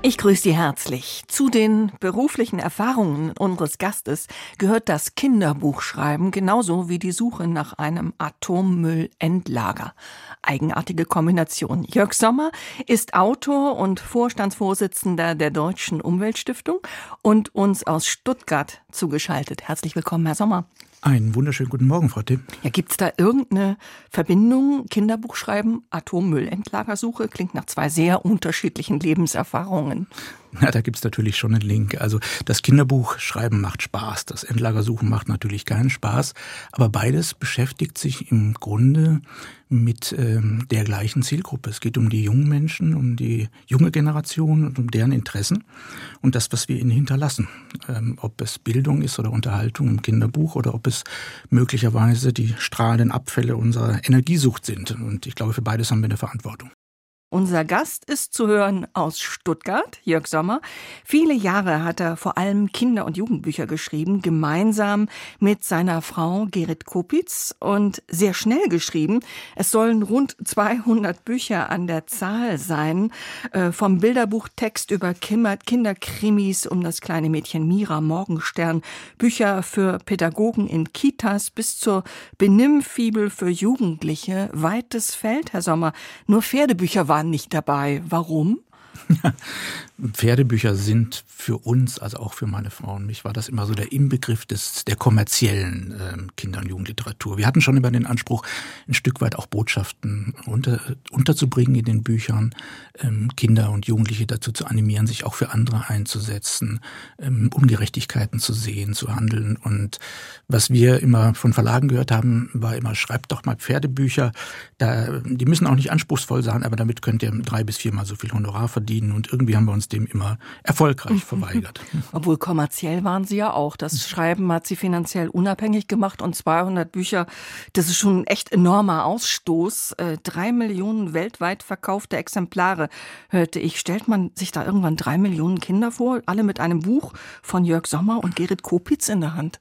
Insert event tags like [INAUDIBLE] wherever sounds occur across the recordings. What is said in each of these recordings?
Ich grüße Sie herzlich. Zu den beruflichen Erfahrungen unseres Gastes gehört das Kinderbuchschreiben genauso wie die Suche nach einem Atommüllendlager. Eigenartige Kombination. Jörg Sommer ist Autor und Vorstandsvorsitzender der Deutschen Umweltstiftung und uns aus Stuttgart zugeschaltet. Herzlich willkommen, Herr Sommer. Einen wunderschönen guten Morgen, Frau Timm. Ja, gibt es da irgendeine Verbindung? Kinderbuchschreiben, Atommüllendlagersuche klingt nach zwei sehr unterschiedlichen Lebenserfahrungen. Ja, da gibt's natürlich schon einen Link. Also das Kinderbuch schreiben macht Spaß, das Endlagersuchen macht natürlich keinen Spaß, aber beides beschäftigt sich im Grunde mit ähm, der gleichen Zielgruppe. Es geht um die jungen Menschen, um die junge Generation und um deren Interessen und das, was wir ihnen hinterlassen. Ähm, ob es Bildung ist oder Unterhaltung im Kinderbuch oder ob es möglicherweise die strahlenden Abfälle unserer Energiesucht sind. Und ich glaube, für beides haben wir eine Verantwortung. Unser Gast ist zu hören aus Stuttgart, Jörg Sommer. Viele Jahre hat er vor allem Kinder- und Jugendbücher geschrieben, gemeinsam mit seiner Frau Gerrit Kopitz und sehr schnell geschrieben. Es sollen rund 200 Bücher an der Zahl sein, äh, vom Bilderbuchtext über Kinderkrimis um das kleine Mädchen Mira Morgenstern, Bücher für Pädagogen in Kitas bis zur Benimmfibel für Jugendliche. Weites Feld, Herr Sommer. Nur Pferdebücher waren waren nicht dabei. Warum? [LAUGHS] Pferdebücher sind für uns, also auch für meine Frau und mich, war das immer so der Inbegriff des, der kommerziellen äh, Kinder- und Jugendliteratur. Wir hatten schon immer den Anspruch, ein Stück weit auch Botschaften unter, unterzubringen in den Büchern, ähm, Kinder und Jugendliche dazu zu animieren, sich auch für andere einzusetzen, ähm, Ungerechtigkeiten zu sehen, zu handeln. Und was wir immer von Verlagen gehört haben, war immer, schreibt doch mal Pferdebücher. Da, die müssen auch nicht anspruchsvoll sein, aber damit könnt ihr drei bis viermal so viel Honorar verdienen. Und irgendwie haben wir uns dem immer erfolgreich [LAUGHS] verweigert. Obwohl kommerziell waren sie ja auch. Das Schreiben hat sie finanziell unabhängig gemacht und 200 Bücher, das ist schon ein echt enormer Ausstoß. Äh, drei Millionen weltweit verkaufte Exemplare, hörte ich. Stellt man sich da irgendwann drei Millionen Kinder vor, alle mit einem Buch von Jörg Sommer und Gerrit Kopitz in der Hand?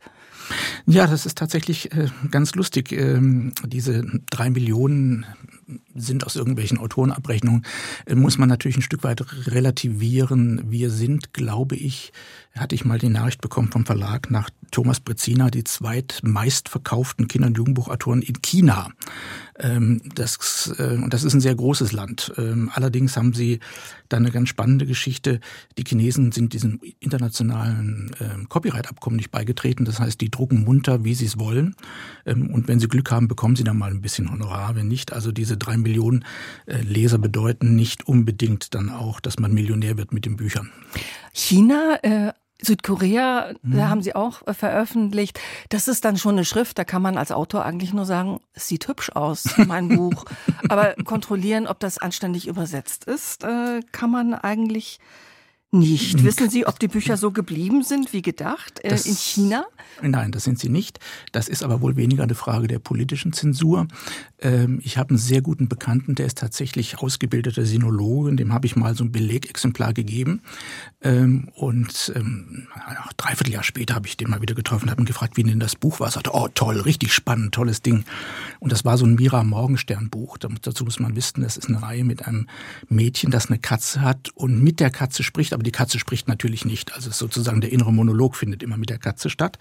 Ja, das ist tatsächlich äh, ganz lustig. Ähm, diese drei Millionen sind aus irgendwelchen Autorenabrechnungen, äh, muss man natürlich ein Stück weit relativieren. Wir sind, glaube ich, hatte ich mal die Nachricht bekommen vom Verlag nach Thomas Brezina, die zweitmeistverkauften Kinder- und Jugendbuchautoren in China. Ähm, das, äh, das ist ein sehr großes Land. Ähm, allerdings haben sie da eine ganz spannende Geschichte. Die Chinesen sind diesem internationalen ähm, Copyright-Abkommen nicht beigetreten. Das heißt, die drucken munter, wie sie es wollen. Und wenn sie Glück haben, bekommen sie dann mal ein bisschen Honorar. Wenn nicht, also diese drei Millionen äh, Leser bedeuten nicht unbedingt dann auch, dass man Millionär wird mit den Büchern. China äh Südkorea, mhm. da haben sie auch äh, veröffentlicht. Das ist dann schon eine Schrift, da kann man als Autor eigentlich nur sagen, es sieht hübsch aus, mein [LAUGHS] Buch. Aber kontrollieren, ob das anständig übersetzt ist, äh, kann man eigentlich nicht. Wissen Sie, ob die Bücher so geblieben sind wie gedacht äh, in China? Nein, das sind sie nicht. Das ist aber wohl weniger eine Frage der politischen Zensur. Ähm, ich habe einen sehr guten Bekannten, der ist tatsächlich ausgebildeter Sinologe, dem habe ich mal so ein Belegexemplar gegeben. Ähm, und ähm, dreiviertel Jahr später habe ich den mal wieder getroffen, habe ihn gefragt, wie denn das Buch war. Er sagte, oh toll, richtig spannend, tolles Ding. Und das war so ein Mira Morgenstern Buch. Dazu muss man wissen, das ist eine Reihe mit einem Mädchen, das eine Katze hat und mit der Katze spricht, aber die Katze spricht natürlich nicht. Also sozusagen der innere Monolog findet immer mit der Katze statt.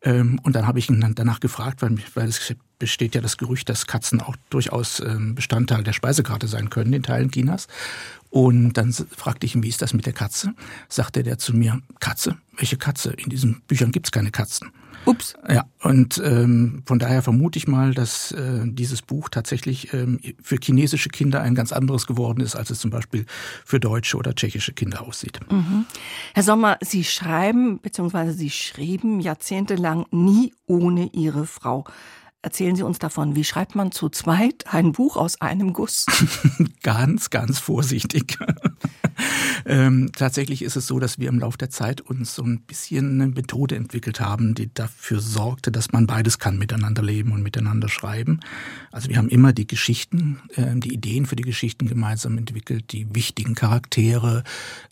Ähm, und dann habe ich ihn danach gefragt, weil, weil es besteht ja das Gerücht, dass Katzen auch durchaus ähm, Bestandteil der Speisekarte sein können in Teilen Chinas. Und dann fragte ich ihn, wie ist das mit der Katze? Sagte der zu mir, Katze? Welche Katze? In diesen Büchern gibt es keine Katzen. Ups. Ja, und ähm, von daher vermute ich mal, dass äh, dieses Buch tatsächlich ähm, für chinesische Kinder ein ganz anderes geworden ist, als es zum Beispiel für deutsche oder tschechische Kinder aussieht. Mhm. Herr Sommer, Sie schreiben bzw. Sie schrieben jahrzehntelang nie ohne Ihre Frau. Erzählen Sie uns davon, wie schreibt man zu zweit ein Buch aus einem Guss? [LAUGHS] ganz, ganz vorsichtig. [LAUGHS] ähm, tatsächlich ist es so, dass wir im Laufe der Zeit uns so ein bisschen eine Methode entwickelt haben, die dafür sorgte, dass man beides kann, miteinander leben und miteinander schreiben. Also wir haben immer die Geschichten, äh, die Ideen für die Geschichten gemeinsam entwickelt, die wichtigen Charaktere,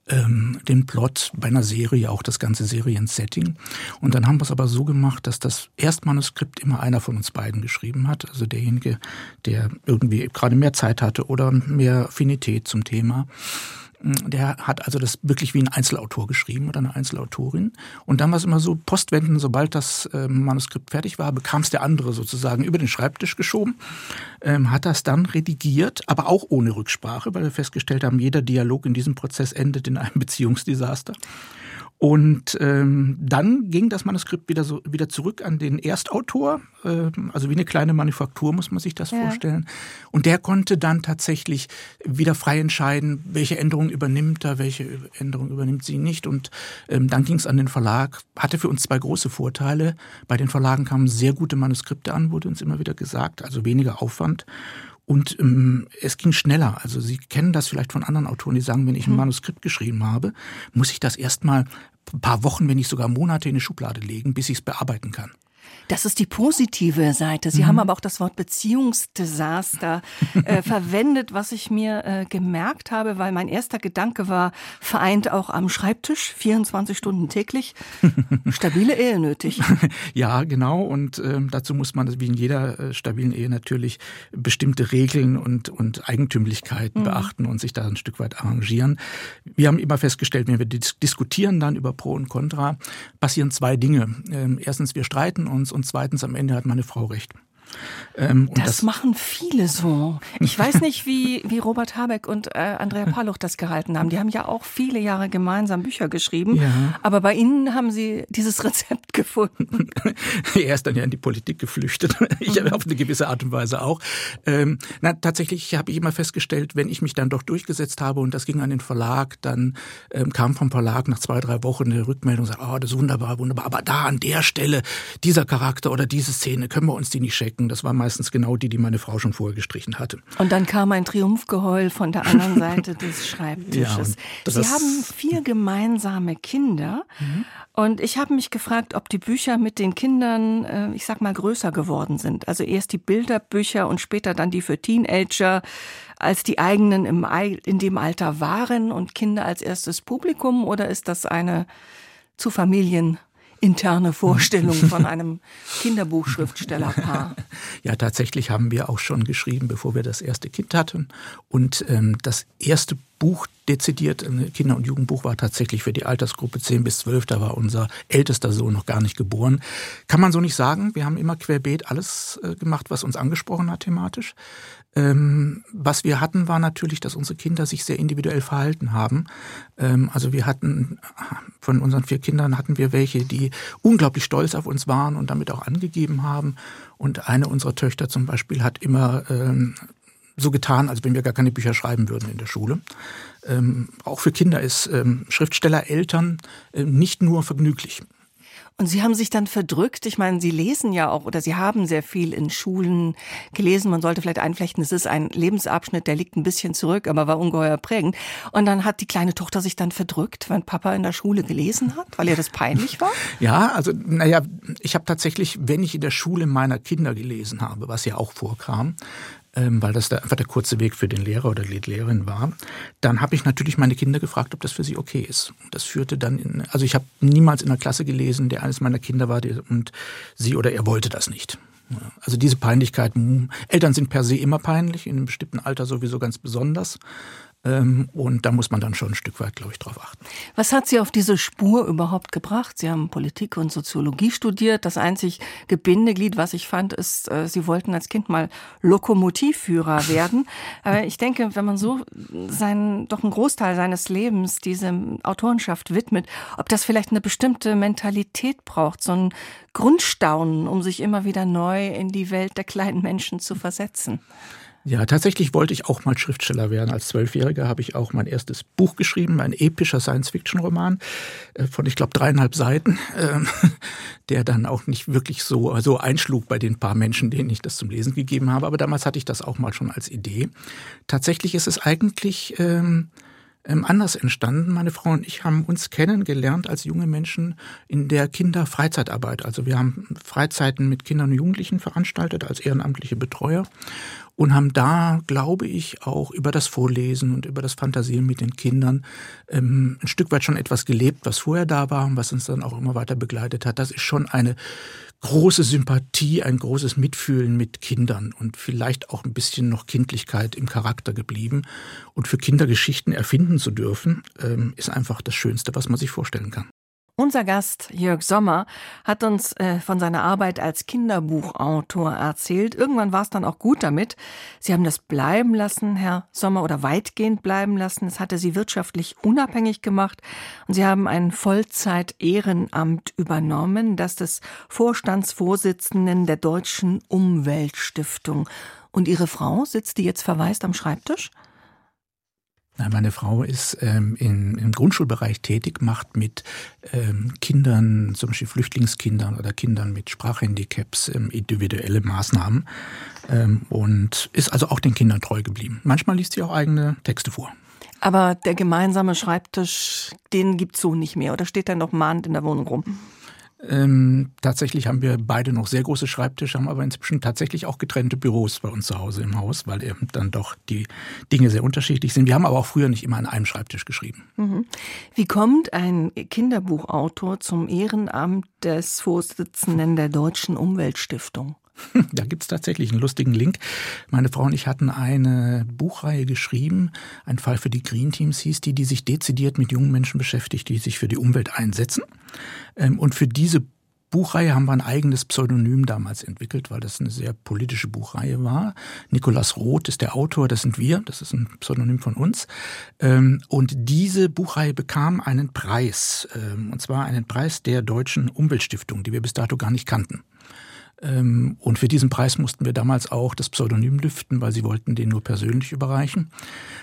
ähm, den Plot bei einer Serie, auch das ganze Seriensetting. Und dann haben wir es aber so gemacht, dass das Erstmanuskript immer einer von uns beiden geschrieben hat. Also derjenige, der irgendwie gerade mehr Zeit hatte oder mehr Affinität zum Thema. Der hat also das wirklich wie ein Einzelautor geschrieben oder eine Einzelautorin. Und dann war es immer so, Postwenden, sobald das ähm, Manuskript fertig war, bekam es der andere sozusagen über den Schreibtisch geschoben, ähm, hat das dann redigiert, aber auch ohne Rücksprache, weil wir festgestellt haben, jeder Dialog in diesem Prozess endet in einem [LAUGHS] Beziehungsdesaster. Und ähm, dann ging das Manuskript wieder so wieder zurück an den Erstautor, äh, also wie eine kleine Manufaktur muss man sich das ja. vorstellen. Und der konnte dann tatsächlich wieder frei entscheiden, welche Änderungen übernimmt er, welche Änderungen übernimmt sie nicht. Und ähm, dann ging es an den Verlag. Hatte für uns zwei große Vorteile. Bei den Verlagen kamen sehr gute Manuskripte an, wurde uns immer wieder gesagt, also weniger Aufwand. Und ähm, es ging schneller. Also Sie kennen das vielleicht von anderen Autoren, die sagen, wenn ich ein mhm. Manuskript geschrieben habe, muss ich das erstmal ein paar Wochen, wenn nicht sogar Monate in die Schublade legen, bis ich es bearbeiten kann. Das ist die positive Seite. Sie mhm. haben aber auch das Wort Beziehungsdesaster äh, [LAUGHS] verwendet, was ich mir äh, gemerkt habe, weil mein erster Gedanke war, vereint auch am Schreibtisch, 24 Stunden täglich, [LAUGHS] stabile Ehe nötig. [LAUGHS] Ja, genau. Und äh, dazu muss man, wie in jeder äh, stabilen Ehe, natürlich bestimmte Regeln und, und Eigentümlichkeiten mhm. beachten und sich da ein Stück weit arrangieren. Wir haben immer festgestellt, wenn wir dis diskutieren dann über Pro und Contra, passieren zwei Dinge. Ähm, erstens, wir streiten uns und zweitens am Ende hat meine Frau recht. Ähm, das, das, machen viele so. Ich weiß nicht, wie, wie Robert Habeck und äh, Andrea Paluch das gehalten haben. Die haben ja auch viele Jahre gemeinsam Bücher geschrieben. Ja. Aber bei Ihnen haben Sie dieses Rezept [LAUGHS] gefunden. [LAUGHS] er ist dann ja in die Politik geflüchtet. [LAUGHS] Ich mhm. auf eine gewisse Art und Weise auch. Ähm, na, tatsächlich habe ich immer festgestellt, wenn ich mich dann doch durchgesetzt habe und das ging an den Verlag, dann ähm, kam vom Verlag nach zwei, drei Wochen eine Rückmeldung, sagt, oh, das ist wunderbar, wunderbar. Aber da an der Stelle, dieser Charakter oder diese Szene, können wir uns die nicht checken. Das war meistens genau die, die meine Frau schon vorher gestrichen hatte. Und dann kam ein Triumphgeheul von der anderen [LAUGHS] Seite des Schreibtisches. Ja, Sie haben vier gemeinsame Kinder. Mhm. Und ich habe mich gefragt, ob die Bücher mit den Kindern, äh, ich sag mal, größer geworden sind. Also erst die Bilderbücher und später dann die für Teenager, als die eigenen im, in dem Alter waren und Kinder als erstes Publikum. Oder ist das eine zu Familien interne Vorstellung [LAUGHS] von einem Kinderbuchschriftstellerpaar. [LAUGHS] Ja, tatsächlich haben wir auch schon geschrieben, bevor wir das erste Kind hatten. Und ähm, das erste Buch dezidiert, ein Kinder- und Jugendbuch war tatsächlich für die Altersgruppe 10 bis 12. Da war unser ältester Sohn noch gar nicht geboren. Kann man so nicht sagen. Wir haben immer querbeet alles äh, gemacht, was uns angesprochen hat thematisch. Ähm, was wir hatten, war natürlich, dass unsere Kinder sich sehr individuell verhalten haben. Ähm, also wir hatten, von unseren vier Kindern hatten wir welche, die unglaublich stolz auf uns waren und damit auch angegeben haben. Und eine unserer Töchter zum Beispiel hat immer ähm, so getan, als wenn wir gar keine Bücher schreiben würden in der Schule. Ähm, auch für Kinder ist ähm, Schriftsteller, Eltern äh, nicht nur vergnüglich. Und Sie haben sich dann verdrückt. Ich meine, Sie lesen ja auch oder Sie haben sehr viel in Schulen gelesen. Man sollte vielleicht einflechten, es ist ein Lebensabschnitt, der liegt ein bisschen zurück, aber war ungeheuer prägend. Und dann hat die kleine Tochter sich dann verdrückt, wenn Papa in der Schule gelesen hat, weil ihr das peinlich war? [LAUGHS] Ja, also naja, ich habe tatsächlich, wenn ich in der Schule meiner Kinder gelesen habe, was ja auch vorkam, weil das da einfach der kurze Weg für den Lehrer oder die Lehrerin war. Dann habe ich natürlich meine Kinder gefragt, ob das für sie okay ist. Das führte dann in, also ich habe niemals in einer Klasse gelesen, der eines meiner Kinder war und sie oder er wollte das nicht. Also diese Peinlichkeit, Eltern sind per se immer peinlich, in einem bestimmten Alter sowieso ganz besonders. Ähm, und da muss man dann schon ein Stück weit, glaube ich, drauf achten. Was hat Sie auf diese Spur überhaupt gebracht? Sie haben Politik und Soziologie studiert. Das einzig Gebindeglied, was ich fand, ist, äh, Sie wollten als Kind mal Lokomotivführer [LAUGHS] werden. ich denke, wenn man so seinen, doch einen Großteil seines Lebens diese Autorenschaft widmet, ob das vielleicht eine bestimmte Mentalität braucht, so ein Grundstaunen, um sich immer wieder neu in die Welt der kleinen Menschen zu versetzen. Ja, tatsächlich wollte ich auch mal Schriftsteller werden. Als Zwölfjähriger habe ich auch mein erstes Buch geschrieben, ein epischer Science-Fiction-Roman äh, von, ich glaube, dreieinhalb Seiten, ähm, [LAUGHS] der dann auch nicht wirklich so, so einschlug bei den paar Menschen, denen ich das zum Lesen gegeben habe. Aber damals hatte ich das auch mal schon als Idee. Tatsächlich ist es eigentlich ähm, ähm, anders entstanden. Meine Frau und ich haben uns kennengelernt als junge Menschen in der Kinderfreizeitarbeit. Also wir haben Freizeiten mit Kindern und Jugendlichen veranstaltet als ehrenamtliche Betreuer und haben da, glaube ich, auch über das Vorlesen und über das Fantasieren mit den Kindern ähm, ein Stück weit schon etwas gelebt, was vorher da war und was uns dann auch immer weiter begleitet hat. Das ist schon eine große Sympathie, ein großes Mitfühlen mit Kindern und vielleicht auch ein bisschen noch Kindlichkeit im Charakter geblieben. Und für Kinder Geschichten erfinden zu dürfen, ähm, ist einfach das Schönste, was man sich vorstellen kann. Unser Gast Jörg Sommer hat uns äh, von seiner Arbeit als Kinderbuchautor erzählt. Irgendwann war es dann auch gut damit. Sie haben das bleiben lassen, Herr Sommer, oder weitgehend bleiben lassen. Es hatte Sie wirtschaftlich unabhängig gemacht und Sie haben ein Vollzeit-Ehrenamt übernommen, das des Vorstandsvorsitzenden der Deutschen Umweltstiftung. Und Ihre Frau sitzt die jetzt verwaist am Schreibtisch? Meine Frau ist ähm, in, im Grundschulbereich tätig, macht mit ähm, Kindern, zum Beispiel Flüchtlingskindern oder Kindern mit Sprachhandicaps, ähm, individuelle Maßnahmen ähm, und ist also auch den Kindern treu geblieben. Manchmal liest sie auch eigene Texte vor. Aber der gemeinsame Schreibtisch, den gibt's so nicht mehr oder steht da noch mahnend in der Wohnung rum? Ähm, tatsächlich haben wir beide noch sehr große Schreibtische, haben aber inzwischen tatsächlich auch getrennte Büros bei uns zu Hause im Haus, weil eben dann doch die Dinge sehr unterschiedlich sind. Wir haben aber auch früher nicht immer an einem Schreibtisch geschrieben. Mhm. Wie kommt ein Kinderbuchautor zum Ehrenamt des Vorsitzenden der Deutschen Umweltstiftung? [LAUGHS] Da gibt's tatsächlich einen lustigen Link. Meine Frau und ich hatten eine Buchreihe geschrieben, ein Fall für die Green Teams hieß die, die sich dezidiert mit jungen Menschen beschäftigt, die sich für die Umwelt einsetzen. Ähm, und für diese Buchreihe haben wir ein eigenes Pseudonym damals entwickelt, weil das eine sehr politische Buchreihe war. Nikolas Roth ist der Autor, das sind wir, das ist ein Pseudonym von uns. Ähm, und diese Buchreihe bekam einen Preis, ähm, und zwar einen Preis der Deutschen Umweltstiftung, die wir bis dato gar nicht kannten. Ähm, und für diesen Preis mussten wir damals auch das Pseudonym lüften, weil sie wollten den nur persönlich überreichen.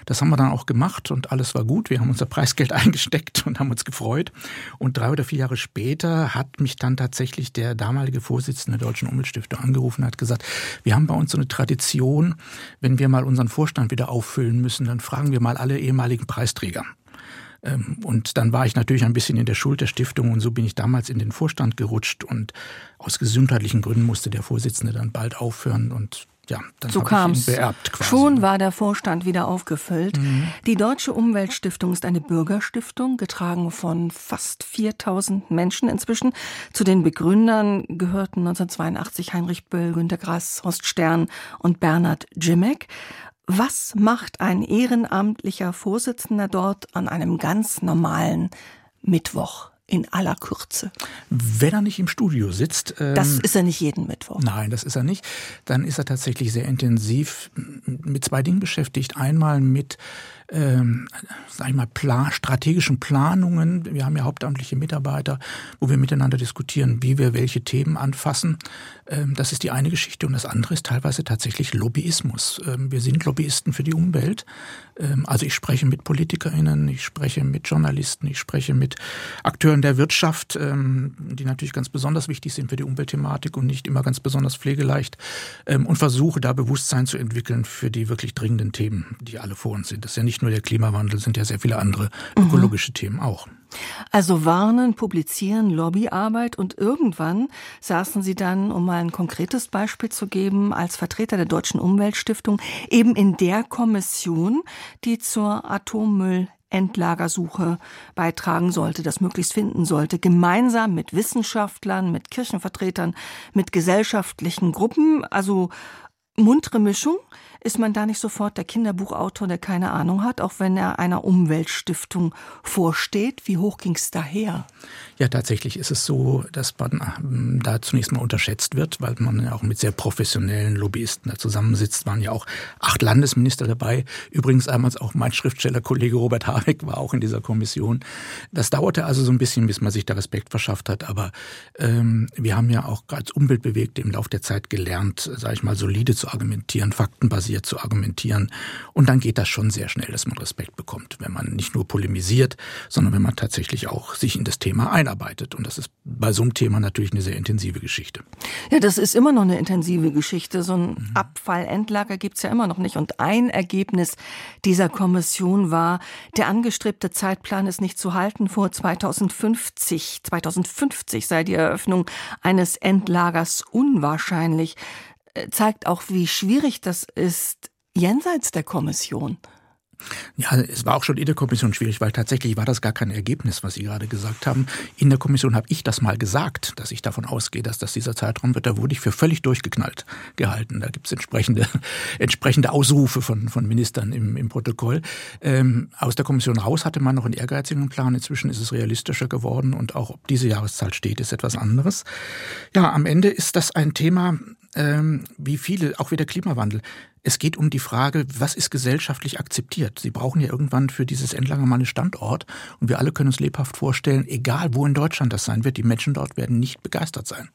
Das haben wir dann auch gemacht und alles war gut. Wir haben unser Preisgeld [LAUGHS] eingesteckt und haben uns gefreut. Und drei oder vier Jahre später hat mich dann tatsächlich der damalige Vorsitzende der Deutschen Umweltstiftung angerufen und hat gesagt, wir haben bei uns so eine Tradition, wenn wir mal unseren Vorstand wieder auffüllen müssen, dann fragen wir mal alle ehemaligen Preisträger. Ähm, und dann war ich natürlich ein bisschen in der Schuld der Stiftung und so bin ich damals in den Vorstand gerutscht und aus gesundheitlichen Gründen musste der Vorsitzende dann bald aufhören und ja, dann so kam es. Schon war der Vorstand wieder aufgefüllt. Mhm. Die Deutsche Umweltstiftung ist eine Bürgerstiftung, getragen von fast 4000 Menschen inzwischen. Zu den Begründern gehörten 1982 Heinrich Böll, Günter Grass, Horst Stern und Bernhard Jimek. Was macht ein ehrenamtlicher Vorsitzender dort an einem ganz normalen Mittwoch? in aller Kürze. Wenn er nicht im Studio sitzt. Ähm, das ist er nicht jeden Mittwoch. Nein, das ist er nicht. Dann ist er tatsächlich sehr intensiv mit zwei Dingen beschäftigt. Einmal mit ähm, sag ich mal, plan, strategischen Planungen. Wir haben ja hauptamtliche Mitarbeiter, wo wir miteinander diskutieren, wie wir welche Themen anfassen. Ähm, das ist die eine Geschichte. Und das andere ist teilweise tatsächlich Lobbyismus. Ähm, wir sind Lobbyisten für die Umwelt. Ähm, also ich spreche mit PolitikerInnen, ich spreche mit Journalisten, ich spreche mit Akteuren der Wirtschaft, die natürlich ganz besonders wichtig sind für die Umweltthematik und nicht immer ganz besonders pflegeleicht. Und versuche da Bewusstsein zu entwickeln für die wirklich dringenden Themen, die alle vor uns sind. Das ist ja nicht nur der Klimawandel, sind ja sehr viele andere mhm. ökologische mhm. Themen auch. Also warnen, publizieren, Lobbyarbeit und irgendwann saßen Sie dann, um mal ein konkretes Beispiel zu geben, als Vertreter der Deutschen Umweltstiftung eben in der Kommission, die zur Atommüllendlagersuche beitragen sollte, das möglichst finden sollte, gemeinsam mit Wissenschaftlern, mit Kirchenvertretern, mit gesellschaftlichen Gruppen, also muntere Mischung. Ist man da nicht sofort der Kinderbuchautor, der keine Ahnung hat, auch wenn er einer Umweltstiftung vorsteht? Wie hoch ging es daher? Ja, tatsächlich ist es so, dass man ähm, da zunächst mal unterschätzt wird, weil man ja auch mit sehr professionellen Lobbyisten da zusammensitzt. Waren ja auch acht Landesminister dabei. Übrigens damals auch mein Schriftstellerkollege Robert Habeck war auch in dieser Kommission. Das dauerte also so ein bisschen, bis man sich da Respekt verschafft hat. Aber ähm, wir haben ja auch als Umweltbewegte im Laufe der Zeit gelernt, sage ich mal, solide zu zu argumentieren, faktenbasiert zu argumentieren. Und dann geht das schon sehr schnell, dass man Respekt bekommt, wenn man nicht nur polemisiert, sondern wenn man tatsächlich auch sich in das Thema einarbeitet. Und das ist bei so einem Thema natürlich eine sehr intensive Geschichte. Ja, das ist immer noch eine intensive Geschichte. So ein mhm. Abfallendlager gibt's ja immer noch nicht. Und ein Ergebnis dieser Kommission war, der angestrebte Zeitplan ist nicht zu halten. Vor 2050, 2050 sei die Eröffnung eines Endlagers unwahrscheinlich. Zeigt auch, wie schwierig das ist jenseits der Kommission. Ja, es war auch schon in der Kommission schwierig, weil tatsächlich war das gar kein Ergebnis, was Sie gerade gesagt haben. In der Kommission habe ich das mal gesagt, dass ich davon ausgehe, dass das dieser Zeitraum wird. Da wurde ich für völlig durchgeknallt gehalten. Da gibt es entsprechende, [LAUGHS] entsprechende Ausrufe von, von Ministern im, im Protokoll. Ähm, aus der Kommission raus hatte man noch einen ehrgeizigen Plan. Inzwischen ist es realistischer geworden und auch ob diese Jahreszahl steht, ist etwas anderes. Ja, am Ende ist das ein Thema, ähm, wie viele, auch wie der Klimawandel. Es geht um die Frage, was ist gesellschaftlich akzeptiert? Sie brauchen ja irgendwann für dieses Endlager mal einen Standort und wir alle können uns lebhaft vorstellen, egal wo in Deutschland das sein wird, die Menschen dort werden nicht begeistert sein.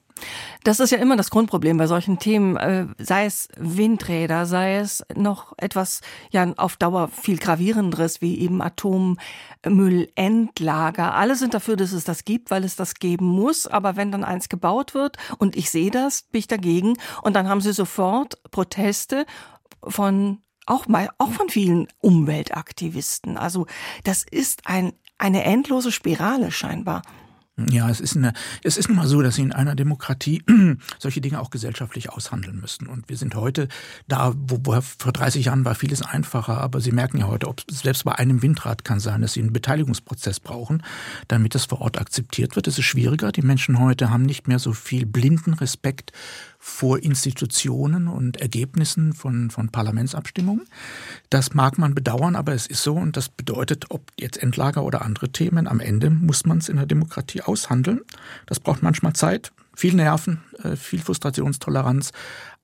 Das ist ja immer das Grundproblem bei solchen Themen, äh, sei es Windräder, sei es noch etwas ja auf Dauer viel gravierenderes wie eben Atommüllendlager. Alle sind dafür, dass es das gibt, weil es das geben muss. Aber wenn dann eins gebaut wird und ich sehe das, bin ich dagegen. Und dann haben sie sofort Proteste von auch mal auch von vielen Umweltaktivisten. Also das ist ein eine endlose Spirale scheinbar. Ja, es ist, eine, es ist nun mal so, dass Sie in einer Demokratie [CLEARS THROAT] solche Dinge auch gesellschaftlich aushandeln müssen. Und wir sind heute da, wo, wo vor 30 Jahren war vieles einfacher, aber Sie merken ja heute, ob selbst bei einem Windrad kann sein, dass Sie einen Beteiligungsprozess brauchen, damit das vor Ort akzeptiert wird. Es ist schwieriger. Die Menschen heute haben nicht mehr so viel blinden Respekt vor Institutionen und Ergebnissen von, von Parlamentsabstimmungen. Das mag man bedauern, aber es ist so und das bedeutet, ob jetzt Endlager oder andere Themen, am Ende muss man es in der Demokratie aushandeln. Das braucht manchmal Zeit, viel Nerven, äh, viel Frustrationstoleranz,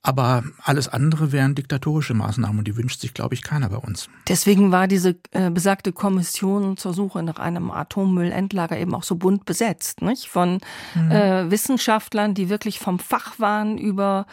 aber alles andere wären diktatorische Maßnahmen und die wünscht sich, glaube ich, keiner bei uns. Deswegen war diese äh, besagte Kommission zur Suche nach einem Atommüllendlager eben auch so bunt besetzt, nicht? Von mhm. äh, Wissenschaftlern, die wirklich vom Fach waren über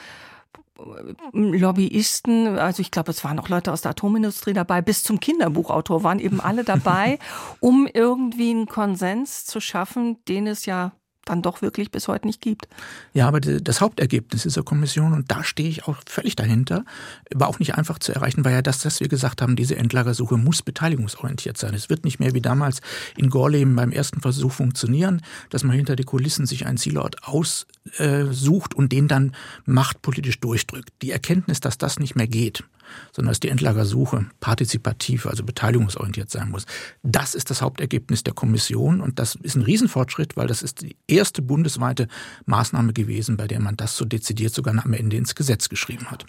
äh, Lobbyisten, also ich glaube, es waren auch Leute aus der Atomindustrie dabei, bis zum Kinderbuchautor waren eben alle dabei, [LAUGHS] um irgendwie einen Konsens zu schaffen, den es ja dann doch wirklich bis heute nicht gibt. Ja, aber das Hauptergebnis dieser Kommission, und da stehe ich auch völlig dahinter, war auch nicht einfach zu erreichen, weil ja das, was wir gesagt haben, diese Endlagersuche muss beteiligungsorientiert sein. Es wird nicht mehr wie damals in Gorleben beim ersten Versuch funktionieren, dass man hinter die Kulissen sich einen Zielort aussucht und den dann machtpolitisch durchdrückt. Die Erkenntnis, dass das nicht mehr geht, sondern dass die Endlagersuche partizipativ, also beteiligungsorientiert sein muss. Das ist das Hauptergebnis der Kommission und das ist ein Riesenfortschritt, weil das ist die erste bundesweite Maßnahme gewesen, bei der man das so dezidiert sogar am Ende ins Gesetz geschrieben hat.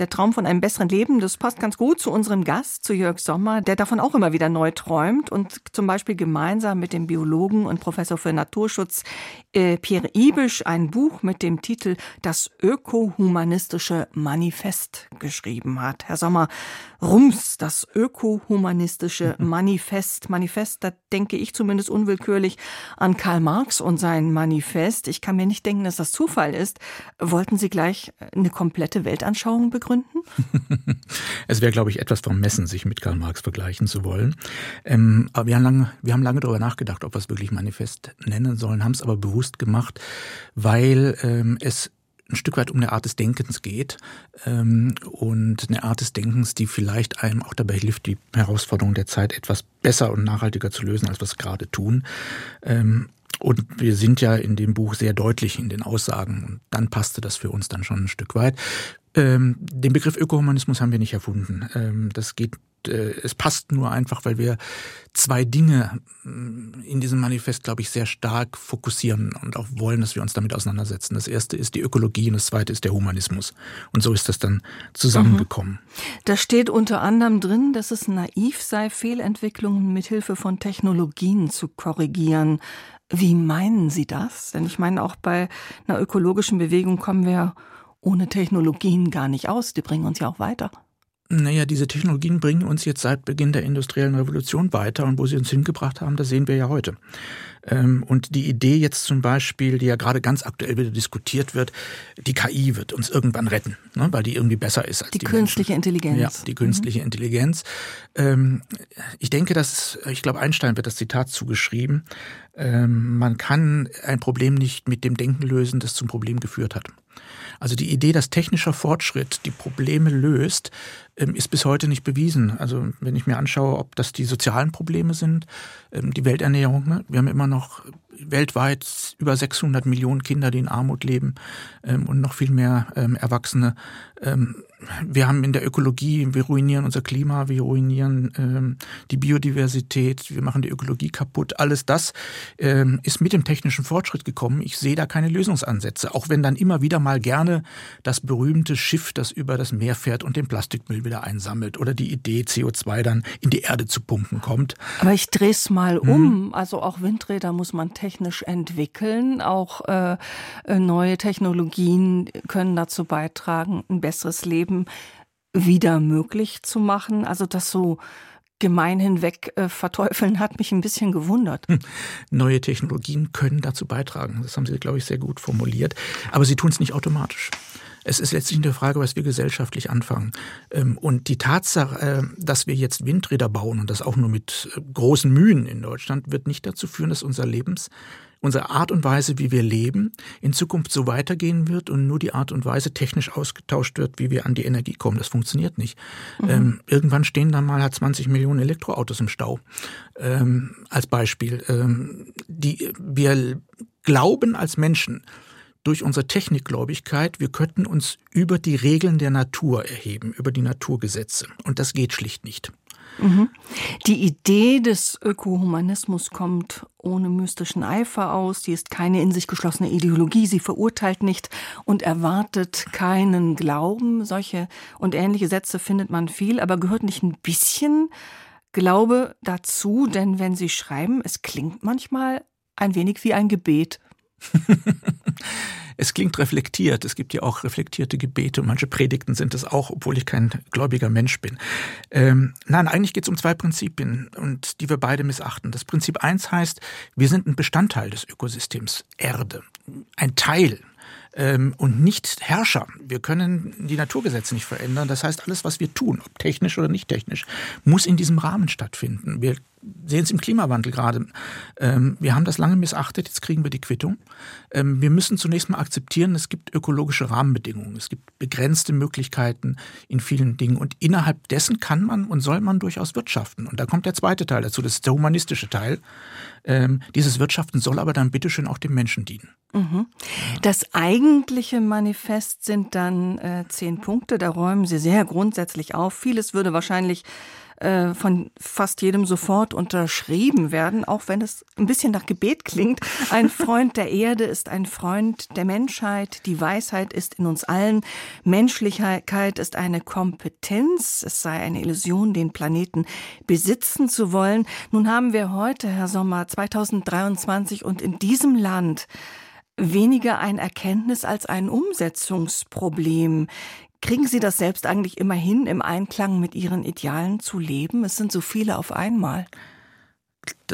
Der Traum von einem besseren Leben, das passt ganz gut zu unserem Gast, zu Jörg Sommer, der davon auch immer wieder neu träumt und zum Beispiel gemeinsam mit dem Biologen und Professor für Naturschutz äh, Pierre Ibisch ein Buch mit dem Titel Das ökohumanistische Manifest geschrieben hat. Herr Sommer, Rums, das ökohumanistische Manifest. Manifest, da denke ich zumindest unwillkürlich an Karl Marx und sein Manifest. Ich kann mir nicht denken, dass das Zufall ist. Wollten Sie gleich eine komplette Weltanschauung begründen? Gründen? [LAUGHS] es wäre, glaube ich, etwas vermessen, sich mit Karl Marx vergleichen zu wollen. Ähm, aber wir haben, lange, wir haben lange darüber nachgedacht, ob wir es wirklich Manifest nennen sollen, haben es aber bewusst gemacht, weil ähm, es ein Stück weit um eine Art des Denkens geht ähm, und eine Art des Denkens, die vielleicht einem auch dabei hilft, die Herausforderungen der Zeit etwas besser und nachhaltiger zu lösen, als wir es gerade tun. Ähm, und wir sind ja in dem Buch sehr deutlich in den Aussagen und dann passte das für uns dann schon ein Stück weit. Ähm, den Begriff Ökohumanismus haben wir nicht erfunden. Ähm, das geht, äh, es passt nur einfach, weil wir zwei Dinge mm, in diesem Manifest, glaube ich, sehr stark fokussieren und auch wollen, dass wir uns damit auseinandersetzen. Das erste ist die Ökologie und das zweite ist der Humanismus. Und so ist das dann zusammengekommen. Mhm. Da steht unter anderem drin, dass es naiv sei, Fehlentwicklungen mithilfe von Technologien zu korrigieren. Wie meinen Sie das? Denn ich meine, auch bei einer ökologischen Bewegung kommen wir ohne Technologien gar nicht aus. Die bringen uns ja auch weiter. Naja, diese Technologien bringen uns jetzt seit Beginn der industriellen Revolution weiter und wo sie uns hingebracht haben, das sehen wir ja heute. Ähm, und die Idee jetzt zum Beispiel, die ja gerade ganz aktuell wieder diskutiert wird, die KI wird uns irgendwann retten, ne, weil die irgendwie besser ist als die, die künstliche Menschen. Intelligenz. Ja, die künstliche mhm. Intelligenz. Ähm, ich denke, dass ich glaube Einstein wird das Zitat zugeschrieben. Ähm, man kann ein Problem nicht mit dem Denken lösen, das zum Problem geführt hat. Also die Idee, dass technischer Fortschritt die Probleme löst, ist bis heute nicht bewiesen. Also wenn ich mir anschaue, ob das die sozialen Probleme sind, ähm, die Welternährung, ne? wir haben immer noch weltweit über 600 Millionen Kinder, die in Armut leben ähm, und noch viel mehr Erwachsene wir haben in der Ökologie, wir ruinieren unser Klima, wir ruinieren ähm, die Biodiversität, wir machen die Ökologie kaputt. Alles das ähm, ist mit dem technischen Fortschritt gekommen. Ich sehe da keine Lösungsansätze, auch wenn dann immer wieder mal gerne das berühmte Schiff, das über das Meer fährt und den Plastikmüll wieder einsammelt oder die Idee, CO2 dann in die Erde zu pumpen kommt. Aber ich drehe es mal hm. um. Also auch Windräder muss man technisch entwickeln. Auch äh, äh neue Technologien können dazu beitragen, ein besseres Leben wieder möglich zu machen. Also das so gemein hinweg äh, verteufeln hat mich ein bisschen gewundert. Hm. Neue Technologien können dazu beitragen. Das haben Sie, glaube ich, sehr gut formuliert. Aber sie tun es nicht automatisch. Es ist letztlich eine Frage, was wir gesellschaftlich anfangen. Ähm, und die Tatsache, äh, dass wir jetzt Windräder bauen und das auch nur mit äh, großen Mühen in Deutschland, wird nicht dazu führen, dass unser Lebens unsere Art und Weise, wie wir leben, in Zukunft so weitergehen wird und nur die Art und Weise technisch ausgetauscht wird, wie wir an die Energie kommen. Das funktioniert nicht. Mhm. Ähm, irgendwann stehen dann mal 20 Millionen Elektroautos im Stau. Ähm, als Beispiel. Ähm, die, wir glauben als Menschen, durch unsere Technikgläubigkeit, wir könnten uns über die Regeln der Natur erheben, über die Naturgesetze. Und das geht schlicht nicht. Mhm. Die Idee des Ökohumanismus kommt ohne mystischen Eifer aus. Die ist keine in sich geschlossene Ideologie. Sie verurteilt nicht und erwartet keinen Glauben. Solche und ähnliche Sätze findet man viel, aber gehört nicht ein bisschen Glaube dazu? Denn wenn Sie schreiben, es klingt manchmal ein wenig wie ein Gebet. [LAUGHS] es klingt reflektiert. Es gibt ja auch reflektierte Gebete und manche Predigten sind es auch, obwohl ich kein gläubiger Mensch bin. Ähm, nein, eigentlich geht es um zwei Prinzipien und die wir beide missachten. Das Prinzip eins heißt, wir sind ein Bestandteil des Ökosystems Erde, ein Teil ähm, und nicht Herrscher. Wir können die Naturgesetze nicht verändern. Das heißt, alles, was wir tun, ob technisch oder nicht technisch, muss in diesem Rahmen stattfinden. Wir sehen es im Klimawandel gerade. Ähm, wir haben das lange missachtet, jetzt kriegen wir die Quittung. Ähm, wir müssen zunächst mal akzeptieren, es gibt ökologische Rahmenbedingungen, es gibt begrenzte Möglichkeiten in vielen Dingen und innerhalb dessen kann man und soll man durchaus wirtschaften. Und da kommt der zweite Teil dazu, das ist der humanistische Teil. Ähm, dieses Wirtschaften soll aber dann bitteschön auch dem Menschen dienen. Mhm. Das eigentliche Manifest sind dann äh, zehn Punkte, da räumen Sie sehr grundsätzlich auf. Vieles würde wahrscheinlich äh, von fast jedem sofort unterschrieben werden, auch wenn es ein bisschen nach Gebet klingt. Ein Freund der Erde ist ein Freund der Menschheit. Die Weisheit ist in uns allen. Menschlichkeit ist eine Kompetenz. Es sei eine Illusion, den Planeten besitzen zu wollen. Nun haben wir heute, Herr Sommer, 2023 und in diesem Land weniger ein Erkenntnis als ein Umsetzungsproblem. Kriegen Sie das selbst eigentlich immer hin, im Einklang mit Ihren Idealen zu leben? Es sind so viele auf einmal.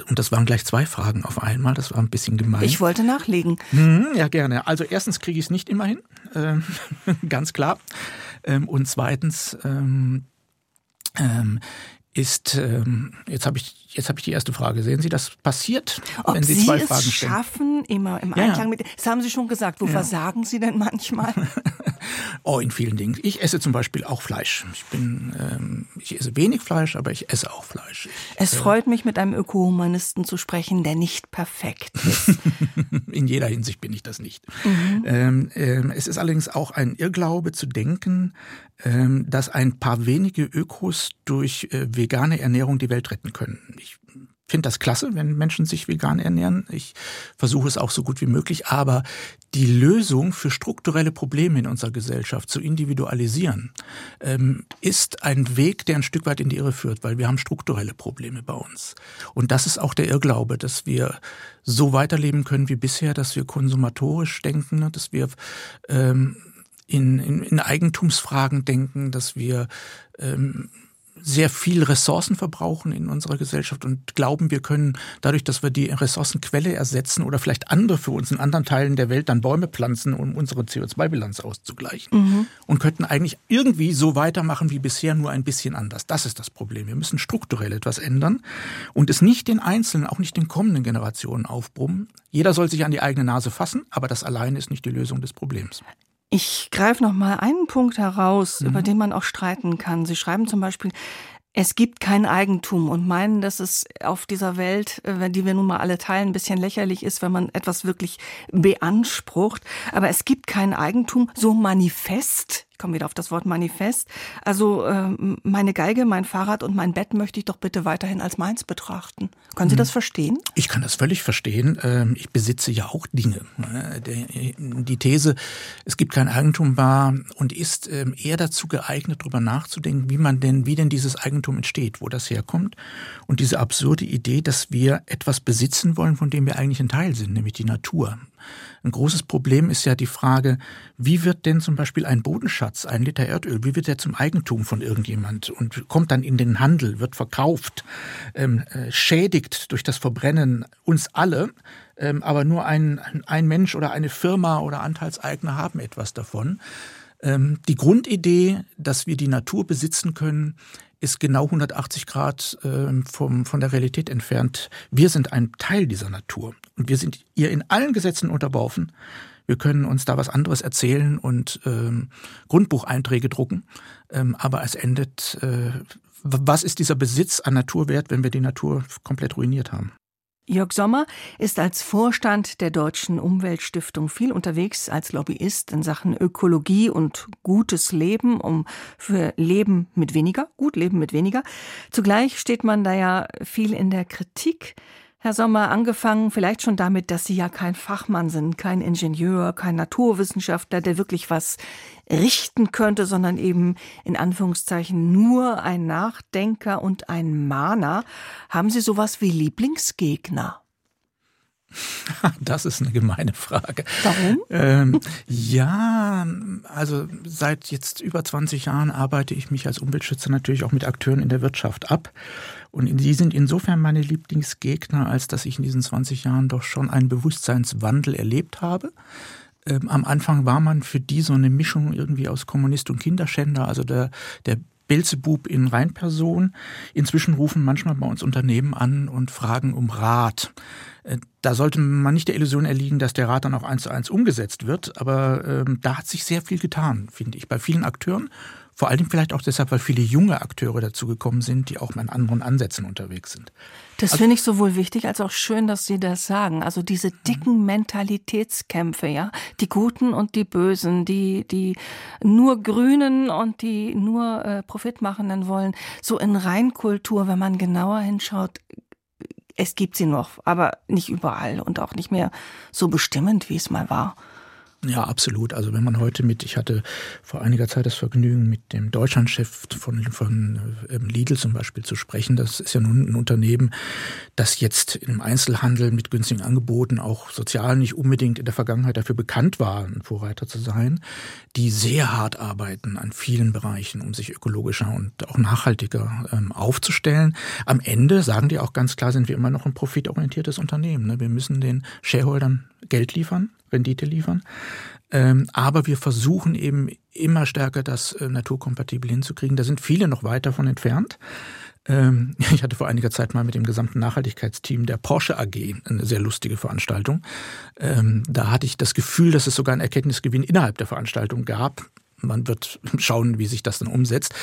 Und das waren gleich zwei Fragen auf einmal. Das war ein bisschen gemein. Ich wollte nachlegen. Hm, ja, gerne. Also erstens kriege ich es nicht immer hin, ähm, [LAUGHS] ganz klar. Ähm, und zweitens ähm, ist, jetzt habe ich, jetzt habe ich die erste Frage. Sehen Sie, das passiert, Ob wenn Sie, Sie zwei es Fragen stellen? schaffen, immer im Einklang ja. mit, das haben Sie schon gesagt, wo ja. versagen Sie denn manchmal? [LAUGHS] oh, in vielen Dingen. Ich esse zum Beispiel auch Fleisch. Ich bin, ähm, ich esse wenig Fleisch, aber ich esse auch Fleisch. Es äh, freut mich, mit einem Ökohumanisten zu sprechen, der nicht perfekt ist. [LAUGHS] in jeder Hinsicht bin ich das nicht. Mhm. Ähm, ähm, es ist allerdings auch ein Irrglaube zu denken, ähm, dass ein paar wenige Ökos durch äh, vegane Ernährung die Welt retten können. Ich finde das klasse, wenn Menschen sich vegan ernähren. Ich versuche es auch so gut wie möglich. Aber die Lösung für strukturelle Probleme in unserer Gesellschaft zu individualisieren, ähm, ist ein Weg, der ein Stück weit in die Irre führt, weil wir haben strukturelle Probleme bei uns. Und das ist auch der Irrglaube, dass wir so weiterleben können wie bisher, dass wir konsumatorisch denken, dass wir ähm, in, in, in Eigentumsfragen denken, dass wir ähm, sehr viel Ressourcen verbrauchen in unserer Gesellschaft und glauben, wir können dadurch, dass wir die Ressourcenquelle ersetzen oder vielleicht andere für uns in anderen Teilen der Welt dann Bäume pflanzen, um unsere CO2-Bilanz auszugleichen. Mhm. Und könnten eigentlich irgendwie so weitermachen wie bisher, nur ein bisschen anders. Das ist das Problem. Wir müssen strukturell etwas ändern und es nicht den Einzelnen, auch nicht den kommenden Generationen aufbrummen. Jeder soll sich an die eigene Nase fassen, aber das alleine ist nicht die Lösung des Problems. Ich greife noch mal einen Punkt heraus, mhm. über den man auch streiten kann. Sie schreiben zum Beispiel, es gibt kein Eigentum und meinen, dass es auf dieser Welt, äh, die wir nun mal alle teilen, ein bisschen lächerlich ist, wenn man etwas wirklich beansprucht. Aber es gibt kein Eigentum so manifest komme wieder auf das Wort Manifest. Also äh, meine Geige, mein Fahrrad und mein Bett möchte ich doch bitte weiterhin als meins betrachten. Können Sie das verstehen? Ich kann das völlig verstehen. Ähm, ich besitze ja auch Dinge. Die These, es gibt kein Eigentum war und ist ähm, eher dazu geeignet, darüber nachzudenken, wie man denn, wie denn dieses Eigentum entsteht, wo das herkommt. Und diese absurde Idee, dass wir etwas besitzen wollen, von dem wir eigentlich ein Teil sind, nämlich die Natur. Ein großes Problem ist ja die Frage, wie wird denn zum Beispiel ein Bodenschatz, ein Liter Erdöl, wie wird der zum Eigentum von irgendjemand und kommt dann in den Handel, wird verkauft, ähm, äh, schädigt durch das Verbrennen uns alle, ähm, aber nur ein, ein Mensch oder eine Firma oder Anteilseigner haben etwas davon. Ähm, die Grundidee, dass wir die Natur besitzen können, ist genau 180 Grad äh, vom, von der Realität entfernt. Wir sind ein Teil dieser Natur und wir sind ihr in allen Gesetzen unterworfen. Wir können uns da was anderes erzählen und ähm, Grundbucheinträge drucken, ähm, aber es endet, äh, was ist dieser Besitz an Natur wert, wenn wir die Natur komplett ruiniert haben? Jörg Sommer ist als Vorstand der Deutschen Umweltstiftung viel unterwegs als Lobbyist in Sachen Ökologie und gutes Leben, um für Leben mit weniger, gut Leben mit weniger. Zugleich steht man da ja viel in der Kritik. Herr Sommer, angefangen vielleicht schon damit, dass Sie ja kein Fachmann sind, kein Ingenieur, kein Naturwissenschaftler, der wirklich was richten könnte, sondern eben in Anführungszeichen nur ein Nachdenker und ein Mahner. Haben Sie sowas wie Lieblingsgegner? [LAUGHS] Das ist eine gemeine Frage. Warum? Ähm, ja, also seit jetzt über 20 Jahren arbeite ich mich als Umweltschützer natürlich auch mit Akteuren in der Wirtschaft ab. Und die sind insofern meine Lieblingsgegner, als dass ich in diesen 20 Jahren doch schon einen Bewusstseinswandel erlebt habe. Ähm, am Anfang war man für die so eine Mischung irgendwie aus Kommunist und Kinderschänder, also der, der Belzebub in Reinperson. Inzwischen rufen manchmal bei uns Unternehmen an und fragen um Rat. Äh, da sollte man nicht der Illusion erliegen, dass der Rat dann auch eins zu eins umgesetzt wird, aber ähm, da hat sich sehr viel getan, finde ich, bei vielen Akteuren vor allem vielleicht auch deshalb, weil viele junge Akteure dazugekommen sind, die auch mit anderen Ansätzen unterwegs sind. Das also, finde ich sowohl wichtig als auch schön, dass Sie das sagen. Also diese dicken Mentalitätskämpfe, ja, die Guten und die Bösen, die die nur Grünen und die nur äh, Profitmachenden wollen, so in Reinkultur, wenn man genauer hinschaut, es gibt sie noch, aber nicht überall und auch nicht mehr so bestimmend, wie es mal war. Ja, absolut. Also wenn man heute mit, ich hatte vor einiger Zeit das Vergnügen, mit dem Deutschlandchef von, von ähm, Lidl zum Beispiel zu sprechen. Das ist ja nun ein Unternehmen, das jetzt im Einzelhandel mit günstigen Angeboten auch sozial nicht unbedingt in der Vergangenheit dafür bekannt war, ein Vorreiter zu sein, die sehr hart arbeiten an vielen Bereichen, um sich ökologischer und auch nachhaltiger ähm, aufzustellen. Am Ende sagen die auch ganz klar, sind wir immer noch ein profitorientiertes Unternehmen. Ne? Wir müssen den Shareholdern Geld liefern Rendite liefern. Ähm, aber wir versuchen eben immer stärker das äh, naturkompatibel hinzukriegen. Da sind viele noch weit davon entfernt. Ähm, [LAUGHS] ich hatte vor einiger Zeit mal mit dem gesamten Nachhaltigkeitsteam der Porsche AG eine sehr lustige Veranstaltung. Ähm, da hatte ich das Gefühl, dass es sogar einen Erkenntnisgewinn innerhalb der Veranstaltung gab. Man wird [LAUGHS] schauen, wie sich das dann umsetzt.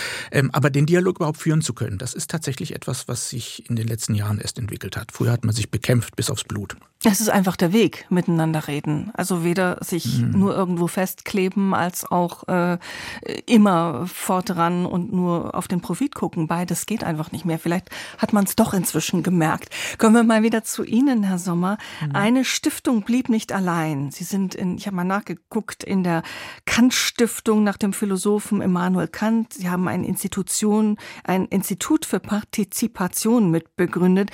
Aber den Dialog überhaupt führen zu können, das ist tatsächlich etwas, was sich in den letzten Jahren erst entwickelt hat. Früher hat man sich bekämpft bis aufs Blut. Es ist einfach der Weg, miteinander reden. Also weder sich mhm. nur irgendwo festkleben, als auch äh, immer fortran und nur auf den Profit gucken. Beides geht einfach nicht mehr. Vielleicht hat man es doch inzwischen gemerkt. Kommen wir mal wieder zu Ihnen, Herr Sommer. Mhm. Eine Stiftung blieb nicht allein. Sie sind in, ich habe mal nachgeguckt, in der Kant-Stiftung nach dem Philosophen Immanuel Kant. Sie haben eine Institution, ein Institut für Partizipation mitbegründet.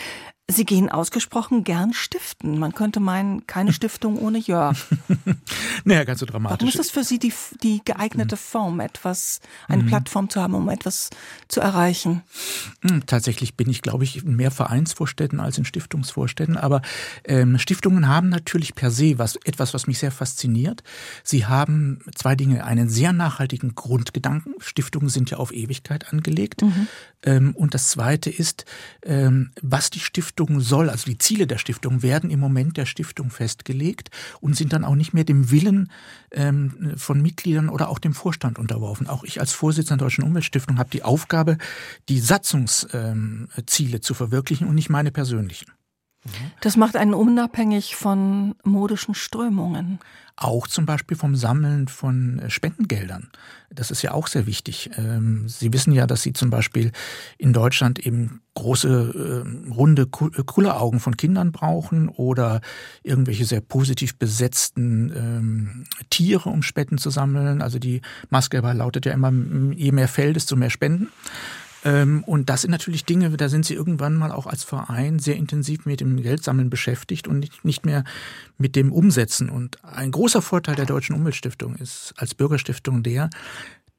Sie gehen ausgesprochen gern stiften. Man könnte meinen, keine [LAUGHS] Stiftung ohne Jörg. [LAUGHS] naja, ganz so dramatisch. Warum ist das für Sie die, die geeignete Form, etwas, eine mhm. Plattform zu haben, um etwas zu erreichen? Hm, tatsächlich bin ich, glaube ich, in mehr Vereinsvorständen als in Stiftungsvorständen. Aber ähm, Stiftungen haben natürlich per se was, etwas, was mich sehr fasziniert. Sie haben zwei Dinge. Einen sehr nachhaltigen Grundgedanken. Stiftungen sind ja auf Ewigkeit angelegt. Mhm. Ähm, und das zweite ist, ähm, was die Stiftung Stiftung soll, also die Ziele der Stiftung werden im Moment der Stiftung festgelegt und sind dann auch nicht mehr dem Willen ähm, von Mitgliedern oder auch dem Vorstand unterworfen. Auch ich als Vorsitzender der Deutschen Umweltstiftung habe die Aufgabe, die Satzungsziele ähm, zu verwirklichen und nicht meine persönlichen. Das macht einen unabhängig von modischen Strömungen. Auch zum Beispiel vom Sammeln von äh, Spendengeldern. Das ist ja auch sehr wichtig. Ähm, Sie wissen ja, dass Sie zum Beispiel in Deutschland eben große, ähm, runde äh, Kulleraugen von Kindern brauchen oder irgendwelche sehr positiv besetzten ähm, Tiere, um Spenden zu sammeln. Also die Maske lautet ja immer, je mehr Fell, desto mehr Spenden. Ähm, und das sind natürlich Dinge, da sind sie irgendwann mal auch als Verein sehr intensiv mit dem Geldsammeln beschäftigt und nicht mehr mit dem Umsetzen. Und ein großer Vorteil der Deutschen Umweltstiftung ist als Bürgerstiftung der,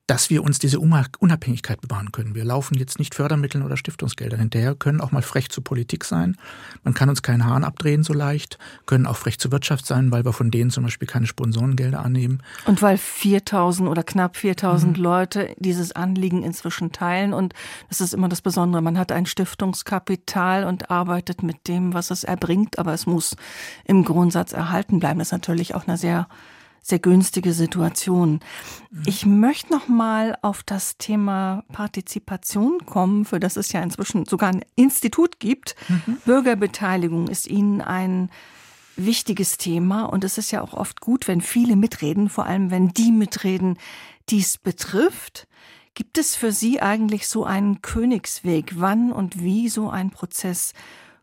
dass wir uns diese Unabhängigkeit bewahren können. Wir laufen jetzt nicht Fördermitteln oder Stiftungsgeldern hinterher, können auch mal frech zur Politik sein. Man kann uns keinen Hahn abdrehen so leicht, können auch frech zur Wirtschaft sein, weil wir von denen zum Beispiel keine Sponsorengelder annehmen. Und weil 4000 oder knapp 4000 mhm. Leute dieses Anliegen inzwischen teilen und das ist immer das Besondere. Man hat ein Stiftungskapital und arbeitet mit dem, was es erbringt, aber es muss im Grundsatz erhalten bleiben. Das ist natürlich auch eine sehr sehr günstige Situation. Ich möchte noch mal auf das Thema Partizipation kommen, für das es ja inzwischen sogar ein Institut gibt. Mhm. Bürgerbeteiligung ist Ihnen ein wichtiges Thema und es ist ja auch oft gut, wenn viele mitreden, vor allem wenn die mitreden, die es betrifft. Gibt es für Sie eigentlich so einen Königsweg, wann und wie so ein Prozess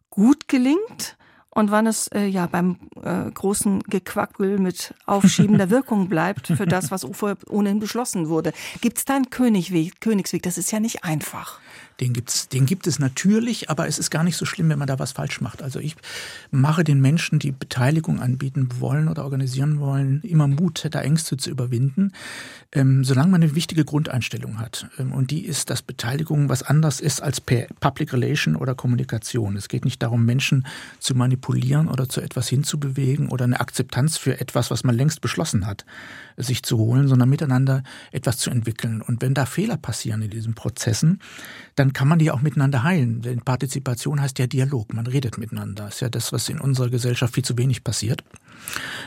gut gelingt und wann es äh, ja beim äh, großen Gequackel mit aufschiebender [LAUGHS] Wirkung bleibt für das, was ohnehin beschlossen wurde. Gibt es da einen Königweg, Königsweg? Das ist ja nicht einfach. Den, gibt's, den gibt es natürlich, aber es ist gar nicht so schlimm, wenn man da was falsch macht. Also ich mache den Menschen, die Beteiligung anbieten wollen oder organisieren wollen, immer Mut, da Ängste zu überwinden, ähm, solange man eine wichtige Grundeinstellung hat. Ähm, und die ist, dass Beteiligung was anderes ist als Public Relation oder Kommunikation. Es geht nicht darum, Menschen zu manipulieren oder zu etwas hinzubewegen oder eine Akzeptanz für etwas, was man längst beschlossen hat, sich zu holen, sondern miteinander etwas zu entwickeln. Und wenn da Fehler passieren in diesen Prozessen, dann kann man die auch miteinander heilen. Denn Partizipation heißt ja Dialog, man redet miteinander. Das ist ja das, was in unserer Gesellschaft viel zu wenig passiert.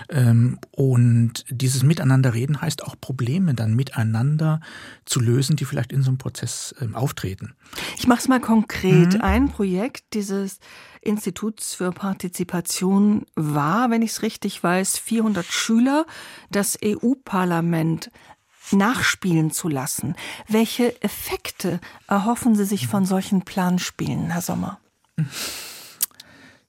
Ähm, und dieses Miteinanderreden heißt auch Probleme dann miteinander zu lösen, die vielleicht in so einem Prozess ähm, auftreten. Ich mache es mal konkret. Mhm. Ein Projekt dieses Instituts für Partizipation war, wenn ich es richtig weiß, 400 Schüler, das EU-Parlament nachspielen zu lassen. Welche Effekte erhoffen Sie sich von solchen Planspielen, Herr Sommer?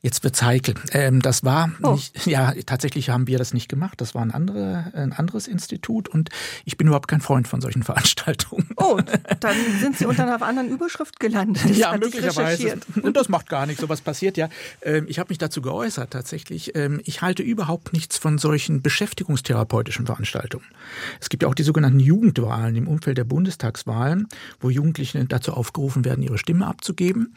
Jetzt wird's heikel. Ähm, das war oh. nicht, [LAUGHS] ja, tatsächlich haben wir das nicht gemacht. Das war ein, andere, ein anderes Institut und ich bin überhaupt kein Freund von solchen [LAUGHS] Veranstaltungen. Oh, dann sind Sie unter einer anderen Überschrift gelandet. Das ja, möglicherweise. Und das macht gar nichts. Sowas passiert ja. Ähm, ich habe mich dazu geäußert tatsächlich. Ähm, ich halte überhaupt nichts von solchen beschäftigungstherapeutischen Veranstaltungen. Es gibt ja auch die sogenannten Jugendwahlen im Umfeld der Bundestagswahlen, wo Jugendliche dazu aufgerufen werden, ihre Stimme abzugeben.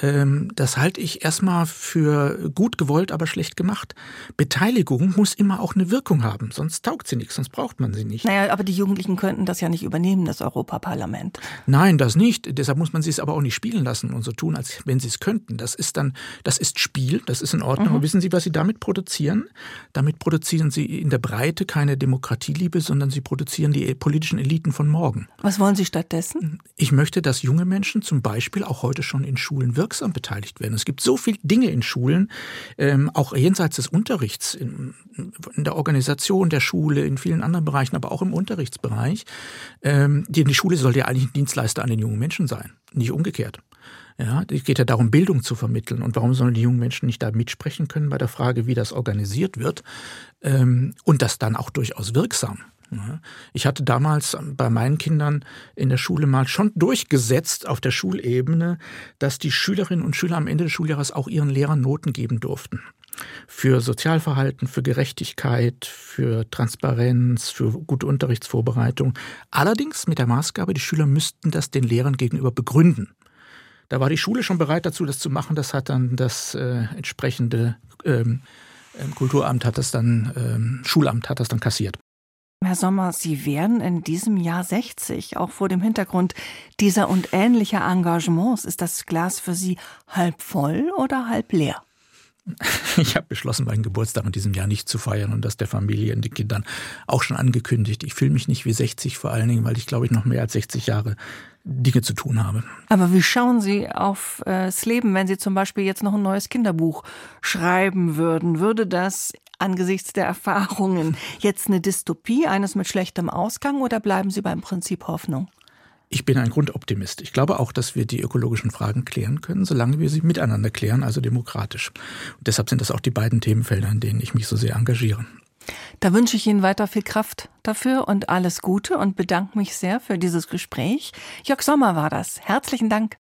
Ähm, das halte ich erstmal für gut gewollt, aber schlecht gemacht. Beteiligung muss immer auch eine Wirkung haben, sonst taugt sie nichts, sonst braucht man sie nicht. Naja, aber die Jugendlichen könnten das ja nicht übernehmen, das Europaparlament. Nein, das nicht. Deshalb muss man sie es aber auch nicht spielen lassen und so tun, als wenn sie es könnten. Das ist dann, das ist Spiel, das ist in Ordnung. Mhm. Aber wissen Sie, was Sie damit produzieren? Damit produzieren Sie in der Breite keine Demokratieliebe, sondern Sie produzieren die politischen Eliten von morgen. Was wollen Sie stattdessen? Ich möchte, dass junge Menschen zum Beispiel auch heute schon in Schulen wirken wirksam beteiligt werden. Es gibt so viele Dinge in Schulen, ähm, auch jenseits des Unterrichts, in, in, der Organisation der Schule, in vielen anderen Bereichen, aber auch im Unterrichtsbereich. Ähm, die, die Schule soll ja eigentlich ein Dienstleister an den jungen Menschen sein, nicht umgekehrt. Ja, es geht ja darum, Bildung zu vermitteln. Und warum sollen die jungen Menschen nicht da mitsprechen können bei der Frage, wie das organisiert wird? Ähm, und das dann auch durchaus wirksam. Ich hatte damals bei meinen Kindern in der Schule mal schon durchgesetzt auf der Schulebene, dass die Schülerinnen und Schüler am Ende des Schuljahres auch ihren Lehrern Noten geben durften. Für Sozialverhalten, für Gerechtigkeit, für Transparenz, für gute Unterrichtsvorbereitung. Allerdings mit der Maßgabe, die Schüler müssten das den Lehrern gegenüber begründen. Da war die Schule schon bereit dazu, das zu machen. Das hat dann das äh, entsprechende ähm, ähm Kulturamt hat das dann, ähm, Schulamt hat das dann kassiert. Herr Sommer, Sie werden in diesem Jahr 60. Auch vor dem Hintergrund dieser und ähnlicher Engagements ist das Glas für Sie halb voll oder halb leer? [LAUGHS] Ich habe beschlossen, meinen Geburtstag in diesem Jahr nicht zu feiern und das der Familie und den Kindern auch schon angekündigt. Ich fühle mich nicht wie 60, vor allen Dingen, weil ich glaube ich noch mehr als 60 Jahre Dinge zu tun habe. Aber wie schauen Sie auf äh, Leben, wenn Sie zum Beispiel jetzt noch ein neues Kinderbuch schreiben würden? Würde das angesichts der Erfahrungen jetzt eine Dystopie, eines mit schlechtem Ausgang oder bleiben Sie beim Prinzip Hoffnung? Ich bin ein Grundoptimist. Ich glaube auch, dass wir die ökologischen Fragen klären können, solange wir sie miteinander klären, also demokratisch. Und deshalb sind das auch die beiden Themenfelder, in denen ich mich so sehr engagiere. Da wünsche ich Ihnen weiter viel Kraft dafür und alles Gute und bedanke mich sehr für dieses Gespräch. Jörg Sommer war das. Herzlichen Dank.